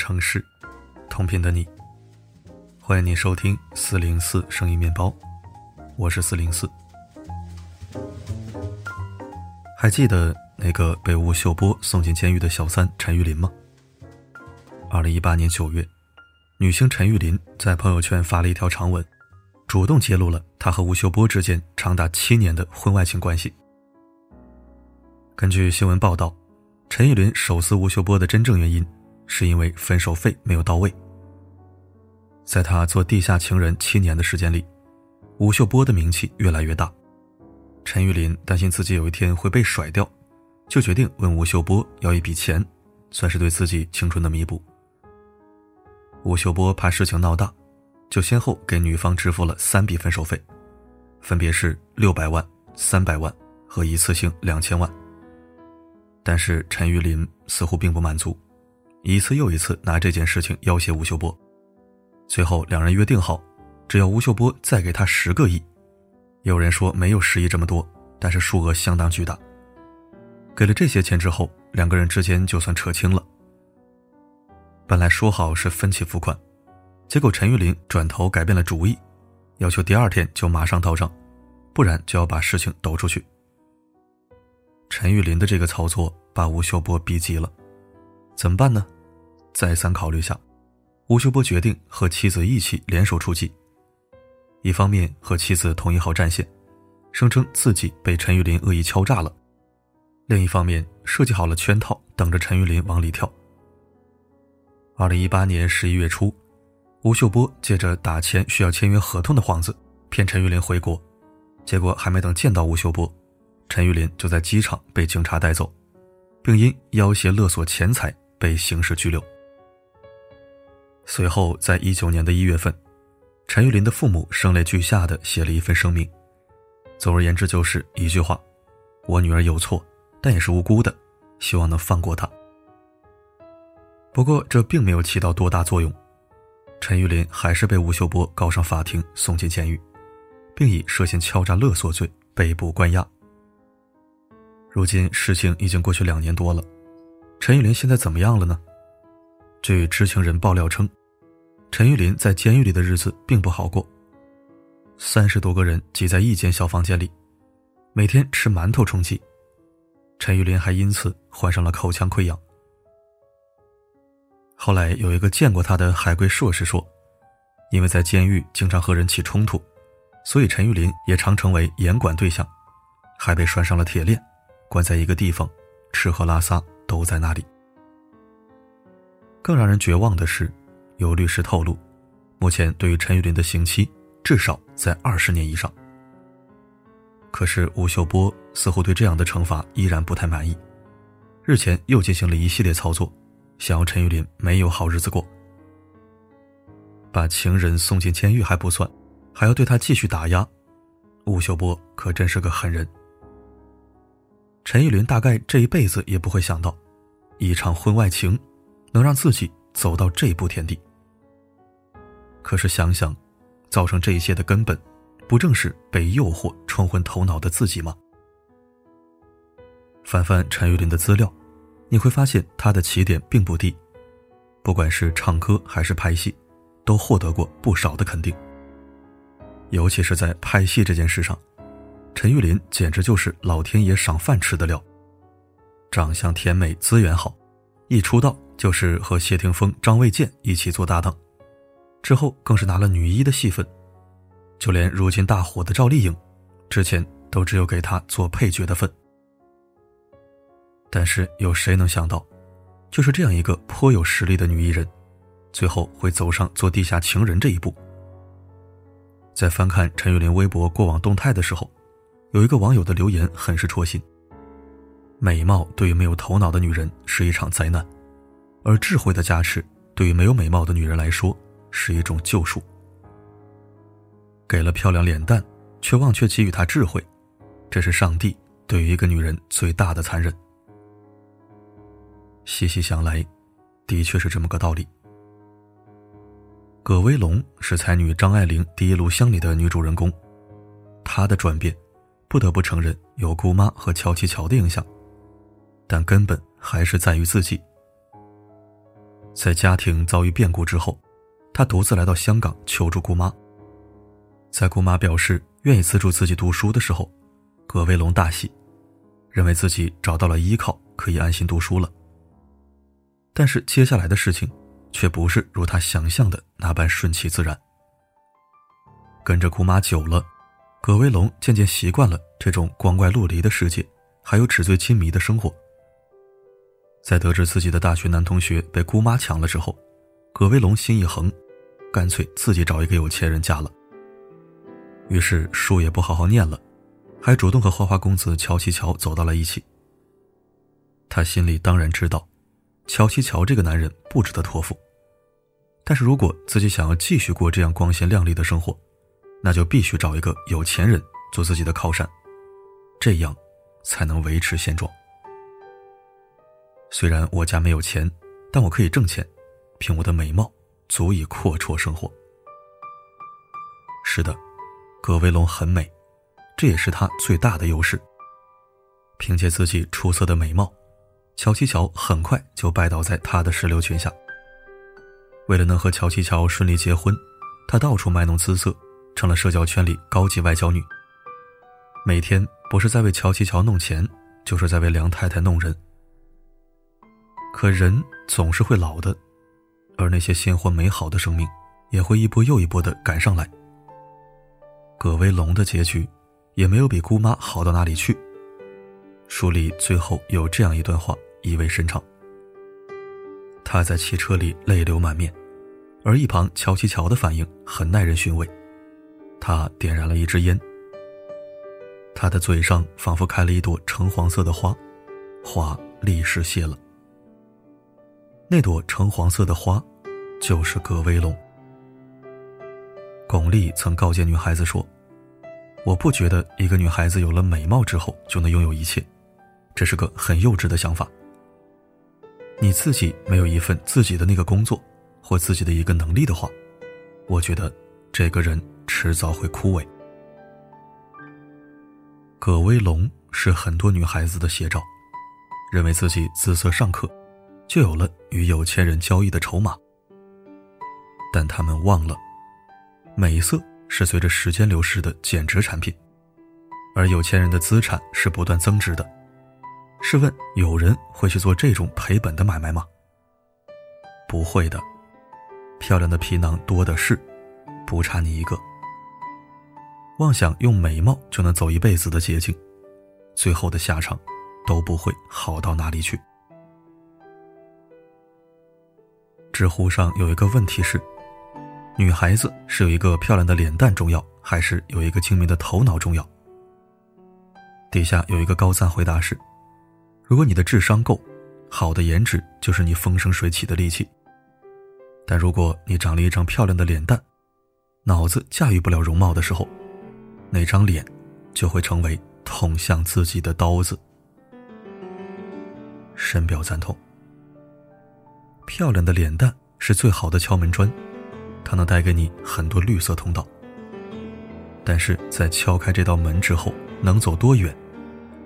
城市，同频的你，欢迎你收听四零四声音面包，我是四零四。还记得那个被吴秀波送进监狱的小三陈玉林吗？二零一八年九月，女星陈玉林在朋友圈发了一条长文，主动揭露了她和吴秀波之间长达七年的婚外情关系。根据新闻报道，陈玉林手撕吴秀波的真正原因。是因为分手费没有到位。在他做地下情人七年的时间里，吴秀波的名气越来越大。陈玉林担心自己有一天会被甩掉，就决定问吴秀波要一笔钱，算是对自己青春的弥补。吴秀波怕事情闹大，就先后给女方支付了三笔分手费，分别是六百万、三百万和一次性两千万。但是陈玉林似乎并不满足。一次又一次拿这件事情要挟吴秀波，最后两人约定好，只要吴秀波再给他十个亿，有人说没有十亿这么多，但是数额相当巨大。给了这些钱之后，两个人之间就算扯清了。本来说好是分期付款，结果陈玉林转头改变了主意，要求第二天就马上到账，不然就要把事情抖出去。陈玉林的这个操作把吴秀波逼急了。怎么办呢？再三考虑下，吴秀波决定和妻子一起联手出击。一方面和妻子统一好战线，声称自己被陈玉林恶意敲诈了；另一方面设计好了圈套，等着陈玉林往里跳。二零一八年十一月初，吴秀波借着打钱需要签约合同的幌子，骗陈玉林回国，结果还没等见到吴秀波，陈玉林就在机场被警察带走，并因要挟勒索钱财。被刑事拘留。随后，在一九年的一月份，陈玉林的父母声泪俱下的写了一份声明，总而言之就是一句话：“我女儿有错，但也是无辜的，希望能放过她。”不过，这并没有起到多大作用，陈玉林还是被吴秀波告上法庭，送进监狱，并以涉嫌敲诈勒索罪被捕关押。如今，事情已经过去两年多了。陈玉林现在怎么样了呢？据知情人爆料称，陈玉林在监狱里的日子并不好过。三十多个人挤在一间小房间里，每天吃馒头充饥。陈玉林还因此患上了口腔溃疡。后来有一个见过他的海归硕士说，因为在监狱经常和人起冲突，所以陈玉林也常成为严管对象，还被拴上了铁链，关在一个地方，吃喝拉撒。都在那里。更让人绝望的是，有律师透露，目前对于陈玉林的刑期至少在二十年以上。可是吴秀波似乎对这样的惩罚依然不太满意，日前又进行了一系列操作，想要陈玉林没有好日子过。把情人送进监狱还不算，还要对他继续打压，吴秀波可真是个狠人。陈玉林大概这一辈子也不会想到，一场婚外情能让自己走到这步田地。可是想想，造成这一切的根本，不正是被诱惑冲昏头脑的自己吗？翻翻陈玉林的资料，你会发现他的起点并不低，不管是唱歌还是拍戏，都获得过不少的肯定。尤其是在拍戏这件事上。陈玉林简直就是老天爷赏饭吃的料，长相甜美，资源好，一出道就是和谢霆锋、张卫健一起做搭档，之后更是拿了女一的戏份，就连如今大火的赵丽颖，之前都只有给她做配角的份。但是有谁能想到，就是这样一个颇有实力的女艺人，最后会走上做地下情人这一步？在翻看陈玉林微博过往动态的时候。有一个网友的留言很是戳心。美貌对于没有头脑的女人是一场灾难，而智慧的加持对于没有美貌的女人来说是一种救赎。给了漂亮脸蛋，却忘却给予她智慧，这是上帝对于一个女人最大的残忍。细细想来，的确是这么个道理。葛威龙是才女张爱玲《第一炉香》里的女主人公，她的转变。不得不承认有姑妈和乔琪乔的影响，但根本还是在于自己。在家庭遭遇变故之后，他独自来到香港求助姑妈。在姑妈表示愿意资助自己读书的时候，葛威龙大喜，认为自己找到了依靠，可以安心读书了。但是接下来的事情，却不是如他想象的那般顺其自然。跟着姑妈久了，葛威龙渐渐习惯了这种光怪陆离的世界，还有纸醉金迷的生活。在得知自己的大学男同学被姑妈抢了之后，葛威龙心一横，干脆自己找一个有钱人嫁了。于是书也不好好念了，还主动和花花公子乔七乔走到了一起。他心里当然知道，乔七乔这个男人不值得托付，但是如果自己想要继续过这样光鲜亮丽的生活，那就必须找一个有钱人做自己的靠山，这样才能维持现状。虽然我家没有钱，但我可以挣钱，凭我的美貌足以阔绰生活。是的，葛威龙很美，这也是他最大的优势。凭借自己出色的美貌，乔七乔很快就拜倒在他的石榴裙下。为了能和乔七乔顺利结婚，他到处卖弄姿色。成了社交圈里高级外交女。每天不是在为乔七乔弄钱，就是在为梁太太弄人。可人总是会老的，而那些鲜活美好的生命，也会一波又一波的赶上来。葛威龙的结局，也没有比姑妈好到哪里去。书里最后有这样一段话，意味深长。他在汽车里泪流满面，而一旁乔七乔的反应很耐人寻味。他点燃了一支烟，他的嘴上仿佛开了一朵橙黄色的花，花立时谢了。那朵橙黄色的花，就是葛威龙。巩俐曾告诫女孩子说：“我不觉得一个女孩子有了美貌之后就能拥有一切，这是个很幼稚的想法。你自己没有一份自己的那个工作，或自己的一个能力的话，我觉得这个人。”迟早会枯萎。葛威龙是很多女孩子的写照，认为自己姿色尚可，就有了与有钱人交易的筹码。但他们忘了，美色是随着时间流逝的减值产品，而有钱人的资产是不断增值的。试问，有人会去做这种赔本的买卖吗？不会的，漂亮的皮囊多的是，不差你一个。妄想用美貌就能走一辈子的捷径，最后的下场都不会好到哪里去。知乎上有一个问题是：女孩子是有一个漂亮的脸蛋重要，还是有一个精明的头脑重要？底下有一个高赞回答是：如果你的智商够，好的颜值就是你风生水起的利器；但如果你长了一张漂亮的脸蛋，脑子驾驭不了容貌的时候，那张脸，就会成为捅向自己的刀子。深表赞同。漂亮的脸蛋是最好的敲门砖，它能带给你很多绿色通道。但是在敲开这道门之后，能走多远，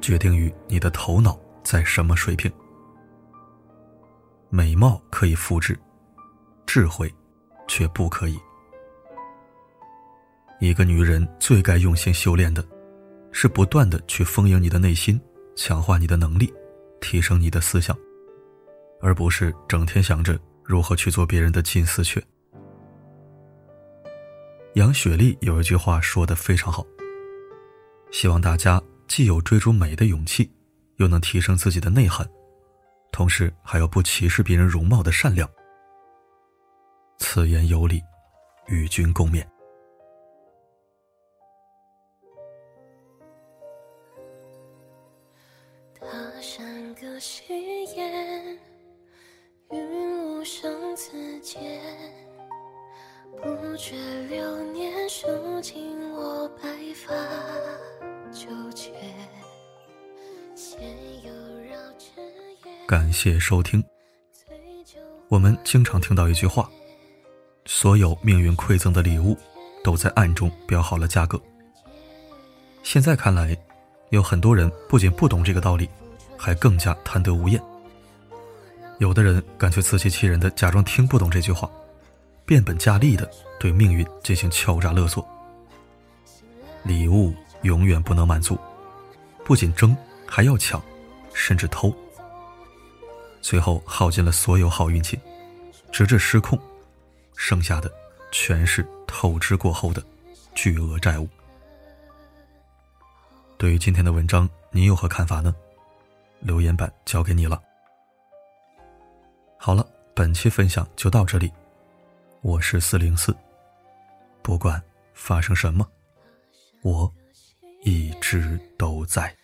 决定于你的头脑在什么水平。美貌可以复制，智慧却不可以。一个女人最该用心修炼的，是不断的去丰盈你的内心，强化你的能力，提升你的思想，而不是整天想着如何去做别人的金丝雀。杨雪丽有一句话说的非常好：希望大家既有追逐美的勇气，又能提升自己的内涵，同时还有不歧视别人容貌的善良。此言有理，与君共勉。我白发纠结。感谢收听。我们经常听到一句话：所有命运馈赠的礼物，都在暗中标好了价格。现在看来，有很多人不仅不懂这个道理，还更加贪得无厌。有的人干脆自欺欺人的假装听不懂这句话，变本加厉的对命运进行敲诈勒索。礼物永远不能满足，不仅争，还要抢，甚至偷。最后耗尽了所有好运气，直至失控，剩下的全是透支过后的巨额债务。对于今天的文章，你有何看法呢？留言板交给你了。好了，本期分享就到这里。我是四零四，不管发生什么，我一直都在。